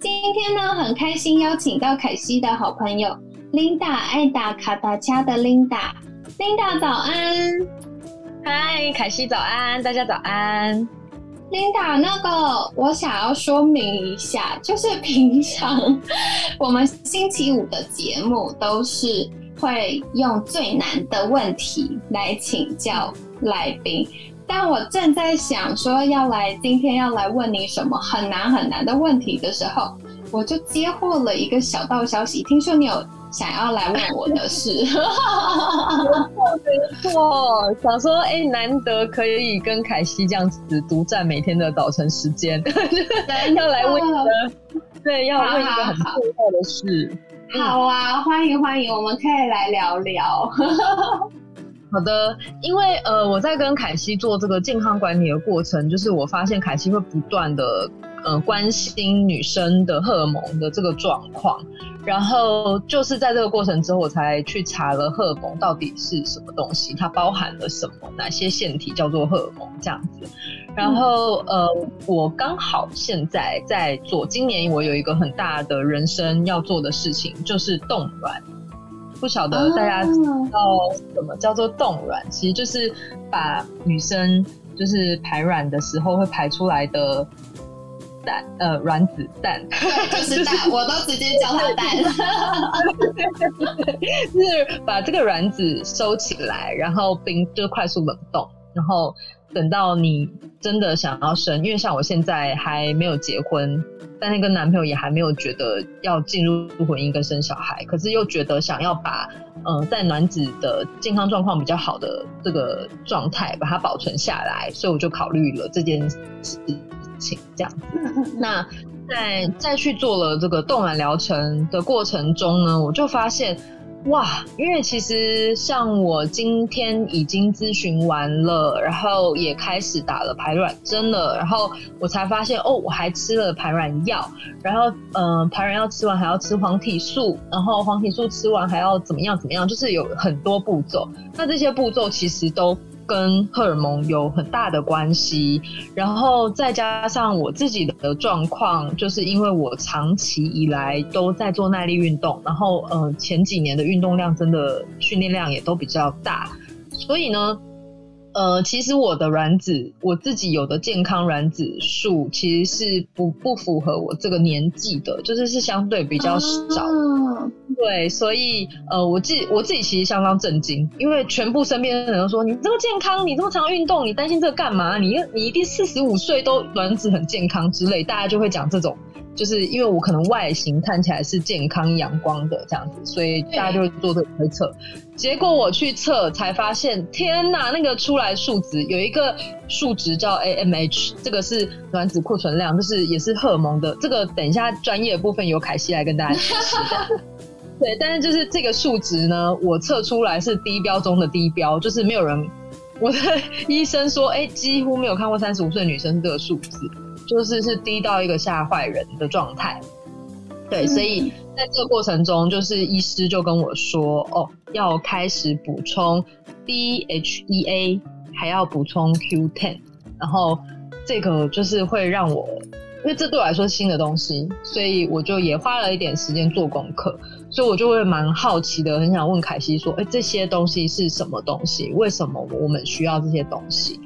今天呢，很开心邀请到凯西的好朋友 Linda 爱打卡达加的 Linda。Linda 早安，嗨，凯西早安，大家早安。Linda，那个我想要说明一下，就是平常我们星期五的节目都是会用最难的问题来请教来宾。但我正在想说要来今天要来问你什么很难很难的问题的时候，我就接获了一个小道消息，听说你有想要来问我的事。没错没错，想说哎，难得可以跟凯西这样子独占每天的早晨时间，要来问一个，对，要问一个很重要的事。好啊，欢迎欢迎，我们可以来聊聊。好的，因为呃，我在跟凯西做这个健康管理的过程，就是我发现凯西会不断的呃关心女生的荷尔蒙的这个状况，然后就是在这个过程之后，我才去查了荷尔蒙到底是什么东西，它包含了什么，哪些腺体叫做荷尔蒙这样子，然后呃，我刚好现在在做，今年我有一个很大的人生要做的事情，就是冻卵。不晓得大家知道什么叫做冻卵，其实就是把女生就是排卵的时候会排出来的蛋，呃，卵子蛋，对，就是蛋，我都直接叫它蛋，是把这个卵子收起来，然后冰就快速冷冻，然后。等到你真的想要生，因为像我现在还没有结婚，但那跟男朋友也还没有觉得要进入婚姻跟生小孩，可是又觉得想要把嗯在卵子的健康状况比较好的这个状态把它保存下来，所以我就考虑了这件事情这样子。那在再去做了这个冻卵疗程的过程中呢，我就发现。哇，因为其实像我今天已经咨询完了，然后也开始打了排卵针了，然后我才发现哦，我还吃了排卵药，然后嗯，排卵药吃完还要吃黄体素，然后黄体素吃完还要怎么样怎么样，就是有很多步骤。那这些步骤其实都。跟荷尔蒙有很大的关系，然后再加上我自己的状况，就是因为我长期以来都在做耐力运动，然后呃前几年的运动量真的训练量也都比较大，所以呢，呃其实我的卵子我自己有的健康卵子数其实是不不符合我这个年纪的，就是是相对比较少。对，所以呃，我自我自己其实相当震惊，因为全部身边的人都说你这么健康，你这么常运动，你担心这个干嘛？你你一定四十五岁都卵子很健康之类，大家就会讲这种，就是因为我可能外形看起来是健康阳光的这样子，所以大家就会做这个推测。结果我去测才发现，天哪，那个出来数值有一个数值叫 AMH，这个是卵子库存量，就是也是荷尔蒙的。这个等一下专业部分由凯西来跟大家解释。对，但是就是这个数值呢，我测出来是低标中的低标，就是没有人，我的 医生说，哎，几乎没有看过三十五岁女生这个数字，就是是低到一个吓坏人的状态。对，所以在这个过程中，就是医师就跟我说，哦，要开始补充 DHEA，还要补充 Q10，然后这个就是会让我，因为这对我来说是新的东西，所以我就也花了一点时间做功课。所以，我就会蛮好奇的，很想问凯西说：“哎，这些东西是什么东西？为什么我们需要这些东西？”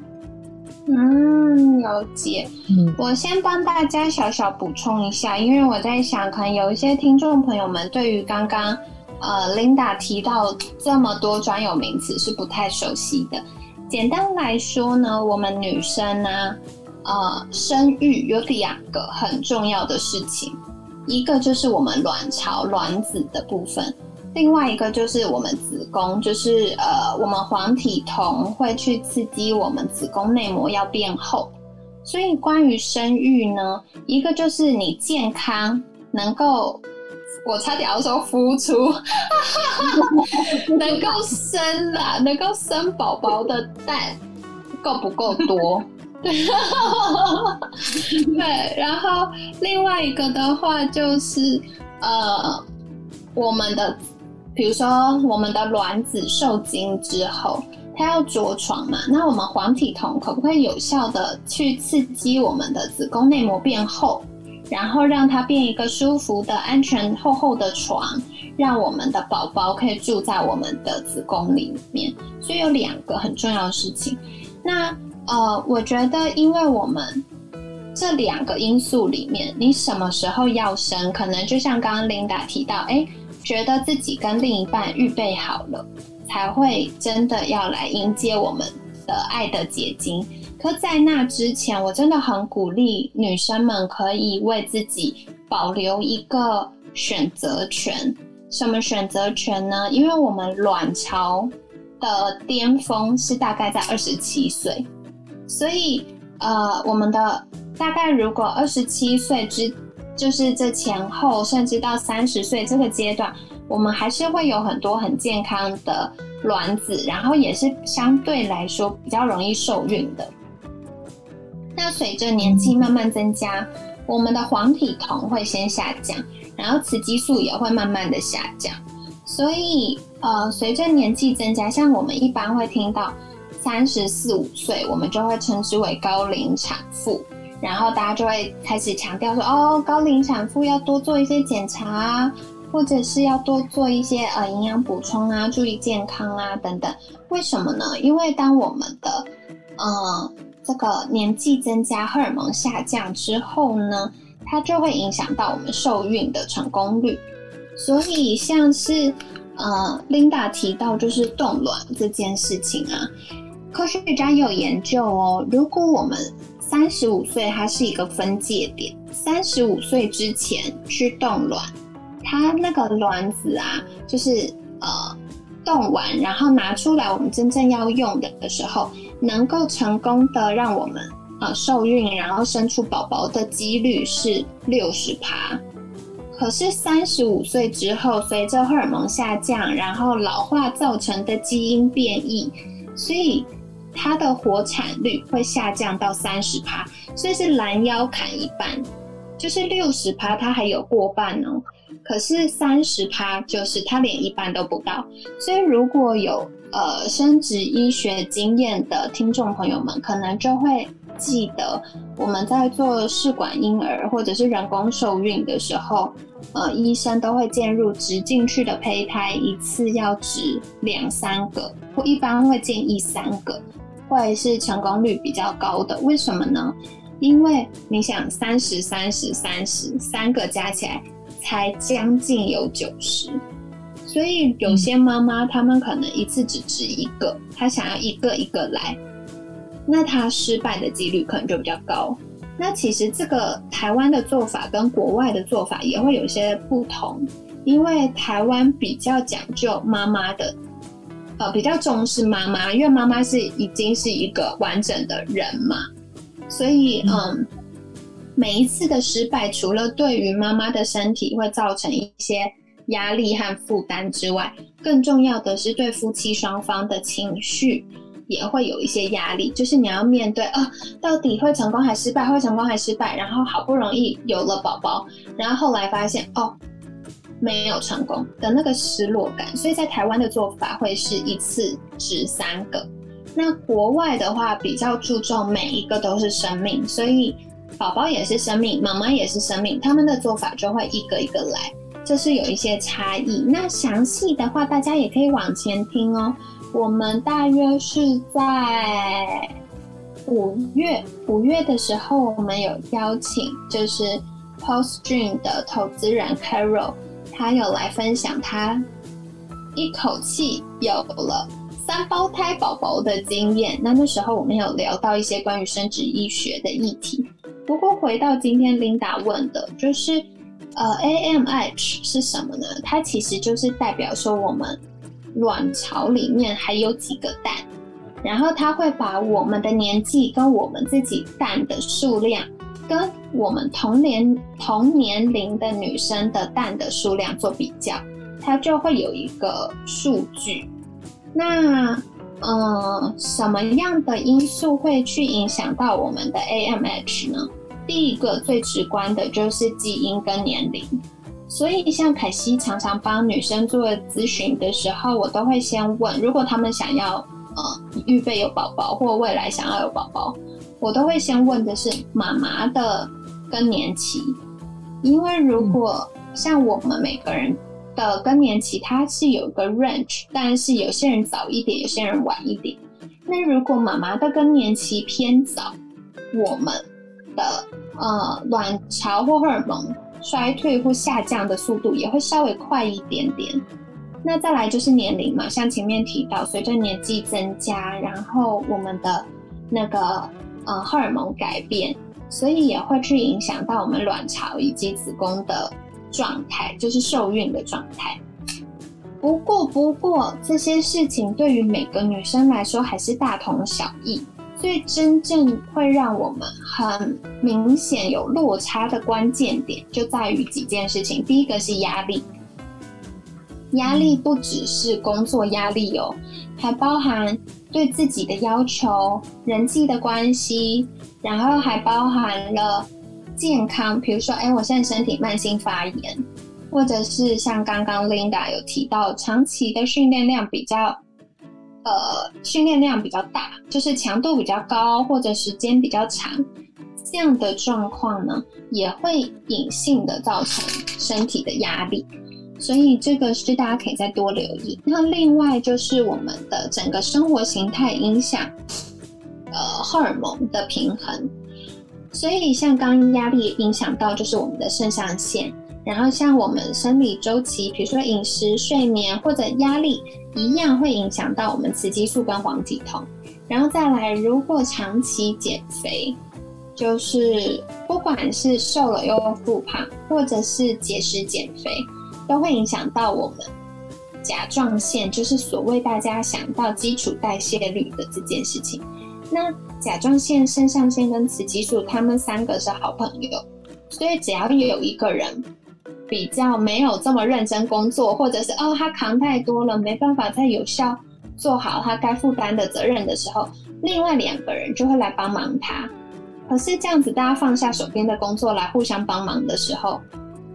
嗯，了解。嗯，我先帮大家小小补充一下，因为我在想，可能有一些听众朋友们对于刚刚呃 Linda 提到这么多专有名词是不太熟悉的。简单来说呢，我们女生呢，呃，生育有两个很重要的事情。一个就是我们卵巢卵子的部分，另外一个就是我们子宫，就是呃，我们黄体酮会去刺激我们子宫内膜要变厚。所以关于生育呢，一个就是你健康能够我差点要说孵出，能够生啦，能够生宝宝的蛋够不够多？对，对，然后另外一个的话就是呃，我们的比如说我们的卵子受精之后，它要着床嘛，那我们黄体酮可不可以有效的去刺激我们的子宫内膜变厚？然后让它变一个舒服的、安全、厚厚的床，让我们的宝宝可以住在我们的子宫里面。所以有两个很重要的事情。那呃，我觉得，因为我们这两个因素里面，你什么时候要生，可能就像刚刚 Linda 提到，哎，觉得自己跟另一半预备好了，才会真的要来迎接我们的爱的结晶。可在那之前，我真的很鼓励女生们可以为自己保留一个选择权。什么选择权呢？因为我们卵巢的巅峰是大概在二十七岁，所以呃，我们的大概如果二十七岁之，就是这前后，甚至到三十岁这个阶段，我们还是会有很多很健康的卵子，然后也是相对来说比较容易受孕的。那随着年纪慢慢增加，我们的黄体酮会先下降，然后雌激素也会慢慢的下降。所以，呃，随着年纪增加，像我们一般会听到三十四五岁，我们就会称之为高龄产妇，然后大家就会开始强调说，哦，高龄产妇要多做一些检查啊，或者是要多做一些呃营养补充啊，注意健康啊等等。为什么呢？因为当我们的，嗯。这个年纪增加，荷尔蒙下降之后呢，它就会影响到我们受孕的成功率。所以，像是呃，Linda 提到就是冻卵这件事情啊，科学家有研究哦。如果我们三十五岁，它是一个分界点，三十五岁之前去冻卵，它那个卵子啊，就是呃冻完，然后拿出来我们真正要用的的时候。能够成功的让我们呃受孕，然后生出宝宝的几率是六十趴。可是三十五岁之后，随着荷尔蒙下降，然后老化造成的基因变异，所以它的活产率会下降到三十趴，所以是拦腰砍一半。就是六十趴，它还有过半哦。可是三十趴，就是它连一半都不到。所以如果有呃，生殖医学经验的听众朋友们，可能就会记得我们在做试管婴儿或者是人工受孕的时候，呃，医生都会建入植进去的胚胎一次要植两三个，或一般会建议三个，会是成功率比较高的。为什么呢？因为你想，三十、三十、三十，三个加起来才将近有九十。所以有些妈妈，她们可能一次只植一个，她想要一个一个来，那她失败的几率可能就比较高。那其实这个台湾的做法跟国外的做法也会有些不同，因为台湾比较讲究妈妈的，呃，比较重视妈妈，因为妈妈是已经是一个完整的人嘛，所以嗯，每一次的失败，除了对于妈妈的身体会造成一些。压力和负担之外，更重要的是对夫妻双方的情绪也会有一些压力。就是你要面对啊，到底会成功还失败？会成功还失败？然后好不容易有了宝宝，然后后来发现哦，没有成功的那个失落感。所以在台湾的做法会是一次值三个，那国外的话比较注重每一个都是生命，所以宝宝也是生命，妈妈也是生命，他们的做法就会一个一个来。这是有一些差异。那详细的话，大家也可以往前听哦。我们大约是在五月五月的时候，我们有邀请，就是 Post Dream 的投资人 Carol，他有来分享他一口气有了三胞胎宝宝的经验。那那时候我们有聊到一些关于生殖医学的议题。不过回到今天 Linda 问的，就是。呃，AMH 是什么呢？它其实就是代表说我们卵巢里面还有几个蛋，然后它会把我们的年纪跟我们自己蛋的数量跟我们同年同年龄的女生的蛋的数量做比较，它就会有一个数据。那呃，什么样的因素会去影响到我们的 AMH 呢？第一个最直观的就是基因跟年龄。所以，像凯西常常帮女生做咨询的时候，我都会先问，如果他们想要呃预备有宝宝，或未来想要有宝宝，我都会先问的是妈妈的更年期，因为如果像我们每个人的更年期，它是有一个 range，但是有些人早一点，有些人晚一点。那如果妈妈的更年期偏早，我们的呃卵巢或荷尔蒙。衰退或下降的速度也会稍微快一点点。那再来就是年龄嘛，像前面提到，随着年纪增加，然后我们的那个呃荷尔蒙改变，所以也会去影响到我们卵巢以及子宫的状态，就是受孕的状态。不过，不过这些事情对于每个女生来说还是大同小异。最真正会让我们很明显有落差的关键点，就在于几件事情。第一个是压力，压力不只是工作压力哦，还包含对自己的要求、人际的关系，然后还包含了健康，比如说，哎，我现在身体慢性发炎，或者是像刚刚 Linda 有提到，长期的训练量比较。呃，训练量比较大，就是强度比较高，或者时间比较长，这样的状况呢，也会隐性的造成身体的压力，所以这个是大家可以再多留意。那另外就是我们的整个生活形态影响，呃，荷尔蒙的平衡，所以像刚压力影响到就是我们的肾上腺。然后像我们生理周期，比如说饮食、睡眠或者压力，一样会影响到我们雌激素跟黄体酮。然后再来，如果长期减肥，就是不管是瘦了又复胖，或者是节食减肥，都会影响到我们甲状腺，就是所谓大家想到基础代谢率的这件事情。那甲状腺、肾上腺跟雌激素，他们三个是好朋友，所以只要有一个人。比较没有这么认真工作，或者是哦，他扛太多了，没办法再有效做好他该负担的责任的时候，另外两个人就会来帮忙他。可是这样子，大家放下手边的工作来互相帮忙的时候，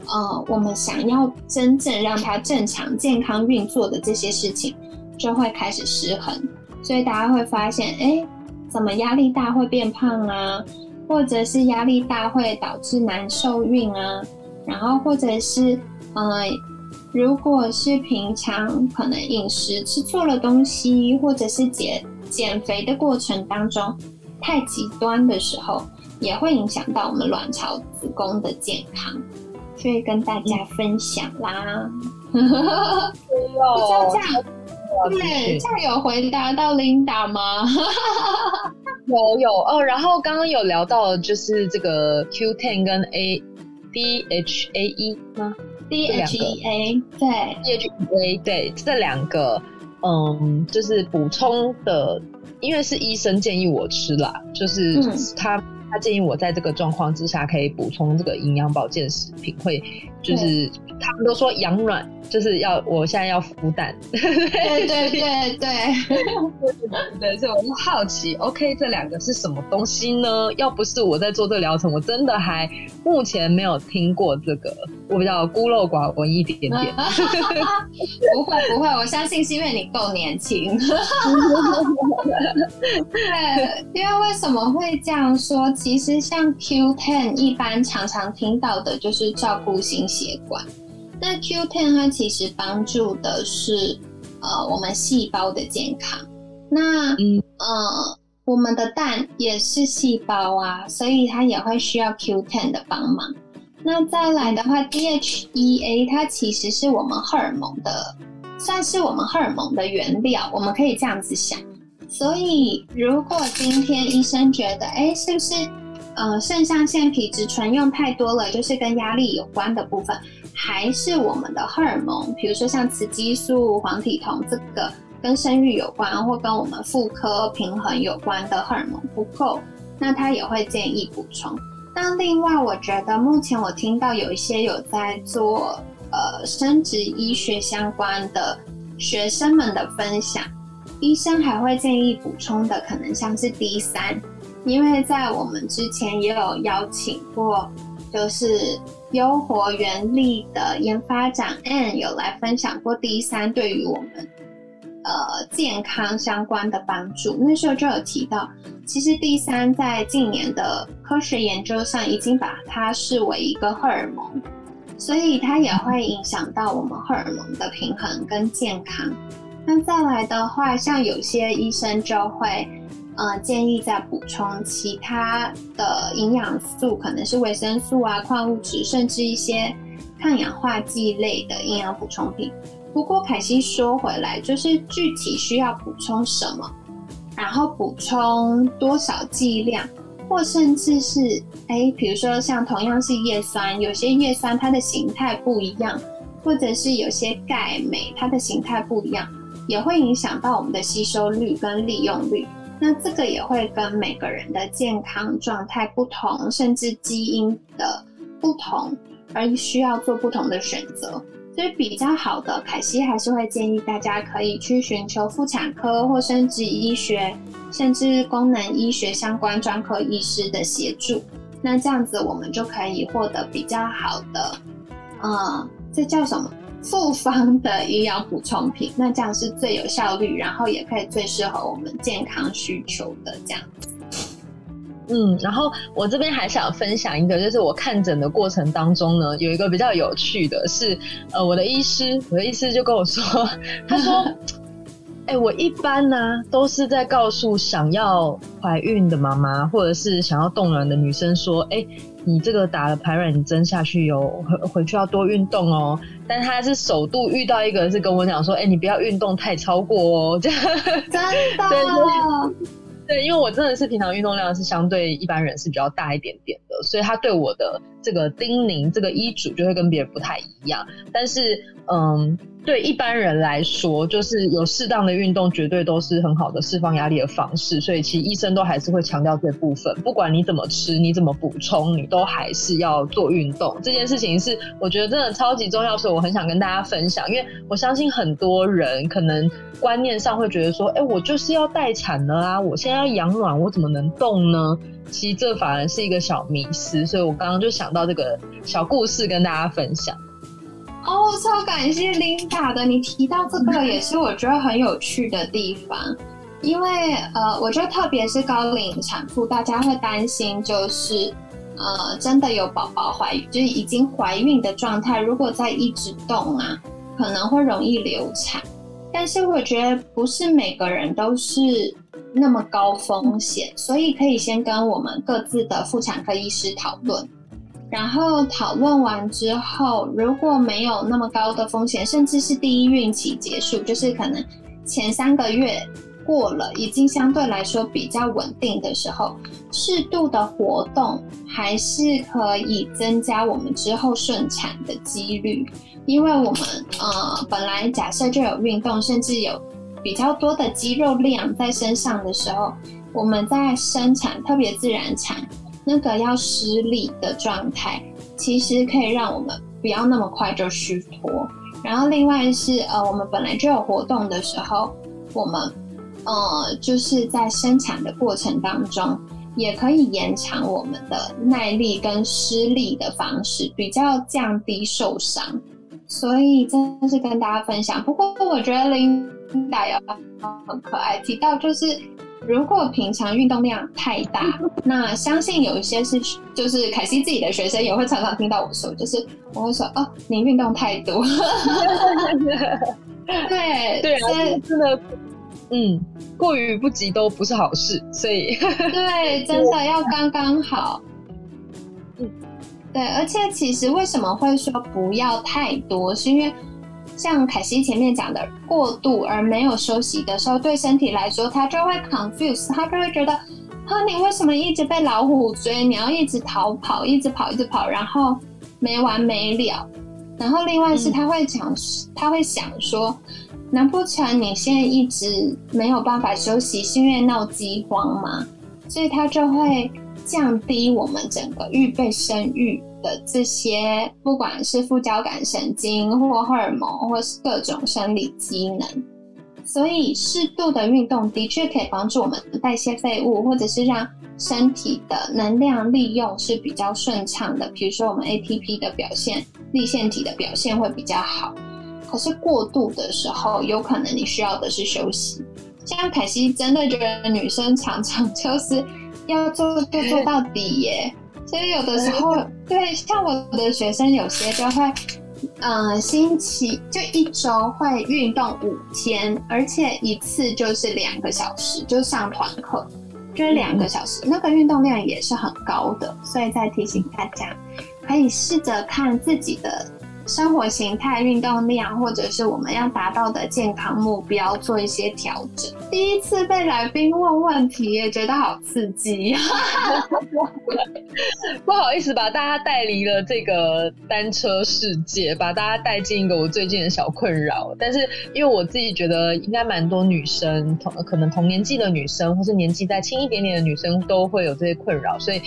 呃，我们想要真正让他正常健康运作的这些事情，就会开始失衡。所以大家会发现，哎，怎么压力大会变胖啊？或者是压力大会导致难受孕啊？然后，或者是，呃，如果是平常可能饮食吃错了东西，或者是减减肥的过程当中太极端的时候，也会影响到我们卵巢、子宫的健康，所以跟大家分享啦。不知道这样，对，这样有回答到 Linda 吗？有有哦，然后刚刚有聊到就是这个 Q Ten 跟 A。D H A E 吗？D H E A 对，D H E A 对，这两个嗯，就是补充的，因为是医生建议我吃啦，就是他他建议我在这个状况之下可以补充这个营养保健食品，会就是他们都说养卵。就是要我现在要孵蛋，对对对对对对，所以我就好奇，OK，这两个是什么东西呢？要不是我在做这个疗程，我真的还目前没有听过这个，我比较孤陋寡闻一点点。不会不会，我相信是因为你够年轻。对，因为为什么会这样说？其实像 Q10 一般常常听到的就是照顾心血管。那 Q10 它其实帮助的是呃我们细胞的健康。那嗯呃我们的蛋也是细胞啊，所以它也会需要 Q10 的帮忙。那再来的话，DHEA 它其实是我们荷尔蒙的，算是我们荷尔蒙的原料，我们可以这样子想。所以如果今天医生觉得，哎，是不是呃肾上腺皮质醇用太多了，就是跟压力有关的部分？还是我们的荷尔蒙，比如说像雌激素、黄体酮这个跟生育有关，或跟我们妇科平衡有关的荷尔蒙不够，那他也会建议补充。那另外，我觉得目前我听到有一些有在做呃生殖医学相关的学生们的分享，医生还会建议补充的可能像是 D 三，因为在我们之前也有邀请过，就是优活原力的研发长 N 有来分享过 D 三对于我们。呃，健康相关的帮助，那时候就有提到，其实 D 三在近年的科学研究上已经把它视为一个荷尔蒙，所以它也会影响到我们荷尔蒙的平衡跟健康。那再来的话，像有些医生就会，呃，建议再补充其他的营养素，可能是维生素啊、矿物质，甚至一些抗氧化剂类的营养补充品。不过凯西说回来，就是具体需要补充什么，然后补充多少剂量，或甚至是哎，比如说像同样是叶酸，有些叶酸它的形态不一样，或者是有些钙镁它的形态不一样，也会影响到我们的吸收率跟利用率。那这个也会跟每个人的健康状态不同，甚至基因的不同，而需要做不同的选择。所以比较好的，凯西还是会建议大家可以去寻求妇产科或生殖医学，甚至功能医学相关专科医师的协助。那这样子，我们就可以获得比较好的，嗯，这叫什么？复方的营养补充品。那这样是最有效率，然后也可以最适合我们健康需求的这样子。嗯，然后我这边还想分享一个，就是我看诊的过程当中呢，有一个比较有趣的是，呃，我的医师，我的医师就跟我说，他说，哎，我一般呢都是在告诉想要怀孕的妈妈，或者是想要冻卵的女生说，哎，你这个打了排卵针下去有回回去要多运动哦，但她是首度遇到一个是跟我讲说，哎，你不要运动太超过哦，这样。真的。对，因为我真的是平常运动量是相对一般人是比较大一点点的，所以他对我的这个叮咛、这个医嘱就会跟别人不太一样。但是，嗯。对一般人来说，就是有适当的运动，绝对都是很好的释放压力的方式。所以，其实医生都还是会强调这部分。不管你怎么吃，你怎么补充，你都还是要做运动。这件事情是我觉得真的超级重要，所以我很想跟大家分享。因为我相信很多人可能观念上会觉得说：“哎，我就是要待产了啊，我现在要养卵，我怎么能动呢？”其实这反而是一个小迷思。所以我刚刚就想到这个小故事跟大家分享。哦，超感谢 Linda 的，你提到这个也是我觉得很有趣的地方，因为呃，我觉得特别是高龄产妇，大家会担心就是呃，真的有宝宝怀，就是已经怀孕的状态，如果再一直动啊，可能会容易流产。但是我觉得不是每个人都是那么高风险，所以可以先跟我们各自的妇产科医师讨论。然后讨论完之后，如果没有那么高的风险，甚至是第一孕期结束，就是可能前三个月过了，已经相对来说比较稳定的时候，适度的活动还是可以增加我们之后顺产的几率。因为我们呃本来假设就有运动，甚至有比较多的肌肉量在身上的时候，我们在生产，特别自然产。那个要施力的状态，其实可以让我们不要那么快就虚脱。然后另外是呃，我们本来就有活动的时候，我们呃就是在生产的过程当中，也可以延长我们的耐力跟施力的方式，比较降低受伤。所以真的是跟大家分享。不过我觉得琳达也很可爱，提到就是。如果平常运动量太大，那相信有一些是，就是凯西自己的学生也会常常听到我说，就是我会说哦，你运动太多。对 对啊，真的，嗯，过于不及都不是好事，所以对，真的要刚刚好。嗯，对，而且其实为什么会说不要太多，是因为。像凯西前面讲的，过度而没有休息的时候，对身体来说，他就会 confuse，他就会觉得，啊，你为什么一直被老虎追？你要一直逃跑，一直跑，一直跑，然后没完没了。然后另外是他会想，他会想说，难不成你现在一直没有办法休息，是因为闹饥荒吗？所以他就会降低我们整个预备生育的这些，不管是副交感神经或荷尔蒙，或是各种生理机能。所以适度的运动的确可以帮助我们代谢废物，或者是让身体的能量利用是比较顺畅的。比如说我们 ATP 的表现、立腺体的表现会比较好。可是过度的时候，有可能你需要的是休息。像凯西真的觉得女生常常就是要做就做到底耶，所以有的时候对像我的学生有些就会。嗯，星期就一周会运动五天，而且一次就是两个小时，就上团课，就是两个小时，那个运动量也是很高的，所以再提醒大家，可以试着看自己的。生活形态、运动量，或者是我们要达到的健康目标，做一些调整。第一次被来宾问问题，也觉得好刺激。不好意思，把大家带离了这个单车世界，把大家带进一个我最近的小困扰。但是，因为我自己觉得，应该蛮多女生同可能同年纪的女生，或是年纪再轻一点点的女生，都会有这些困扰，所以。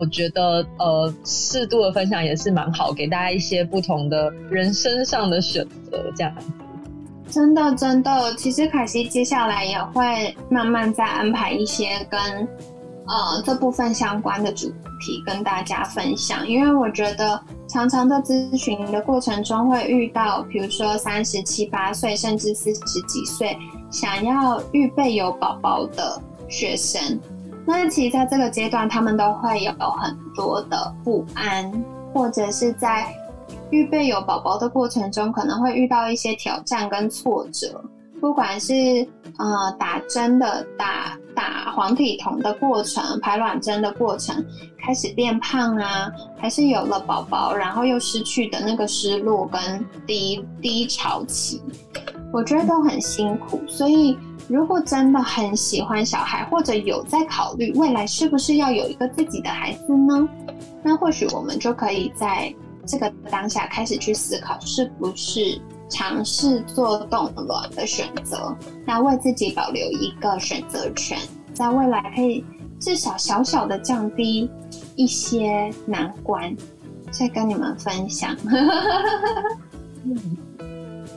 我觉得呃，适度的分享也是蛮好，给大家一些不同的人生上的选择，这样。真的，真的，其实凯西接下来也会慢慢再安排一些跟呃这部分相关的主题跟大家分享，因为我觉得常常在咨询的过程中会遇到，比如说三十七八岁甚至四十几岁想要预备有宝宝的学生。那其实在这个阶段，他们都会有很多的不安，或者是在预备有宝宝的过程中，可能会遇到一些挑战跟挫折。不管是呃打针的打打黄体酮的过程、排卵针的过程，开始变胖啊，还是有了宝宝，然后又失去的那个失落跟低低潮期，我觉得都很辛苦，所以。如果真的很喜欢小孩，或者有在考虑未来是不是要有一个自己的孩子呢？那或许我们就可以在这个当下开始去思考，是不是尝试做冻卵的选择，那为自己保留一个选择权，在未来可以至少小小的降低一些难关，再跟你们分享。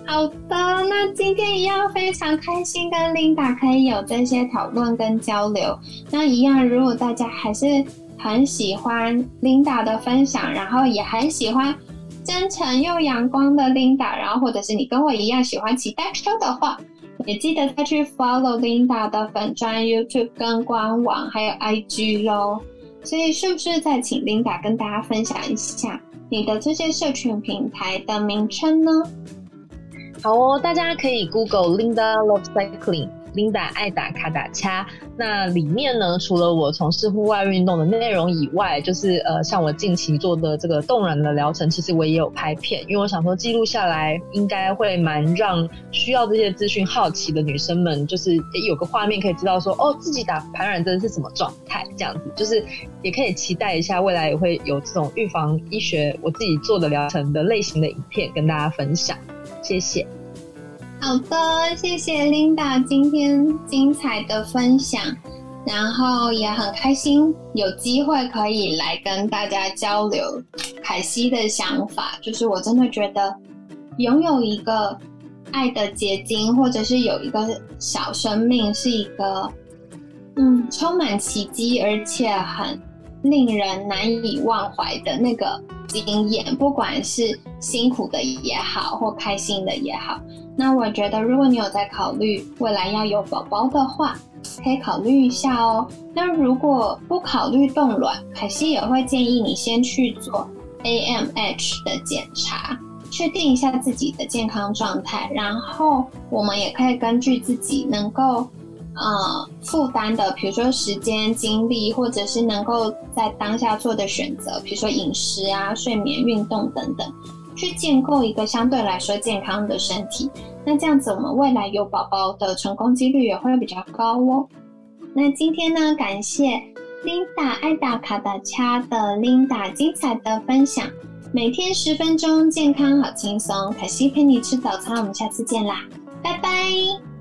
好的，那今天一样非常开心跟 Linda 可以有这些讨论跟交流。那一样，如果大家还是很喜欢 Linda 的分享，然后也很喜欢真诚又阳光的 Linda，然后或者是你跟我一样喜欢骑单车的话，也记得再去 follow Linda 的粉专 YouTube 跟官网还有 IG 喽。所以是不是再请 Linda 跟大家分享一下你的这些社群平台的名称呢？好哦，大家可以 Google Linda Love Cycling，Linda 爱打卡打掐。那里面呢，除了我从事户外运动的内容以外，就是呃，像我近期做的这个冻卵的疗程，其实我也有拍片，因为我想说记录下来，应该会蛮让需要这些资讯好奇的女生们，就是有个画面可以知道说，哦，自己打排卵针是什么状态，这样子，就是也可以期待一下未来也会有这种预防医学我自己做的疗程的类型的影片跟大家分享。谢谢，好的，谢谢 Linda 今天精彩的分享，然后也很开心有机会可以来跟大家交流凯西的想法。就是我真的觉得拥有一个爱的结晶，或者是有一个小生命，是一个嗯充满奇迹，而且很令人难以忘怀的那个。经验，不管是辛苦的也好，或开心的也好，那我觉得，如果你有在考虑未来要有宝宝的话，可以考虑一下哦。那如果不考虑冻卵，凯西也会建议你先去做 AMH 的检查，确定一下自己的健康状态，然后我们也可以根据自己能够。呃，负担的，比如说时间、精力，或者是能够在当下做的选择，比如说饮食啊、睡眠、运动等等，去建构一个相对来说健康的身体。那这样子，我们未来有宝宝的成功几率也会比较高哦。那今天呢，感谢 Linda 爱打卡的恰的 Linda 精彩的分享，每天十分钟，健康好轻松。可惜陪你吃早餐，我们下次见啦，拜拜。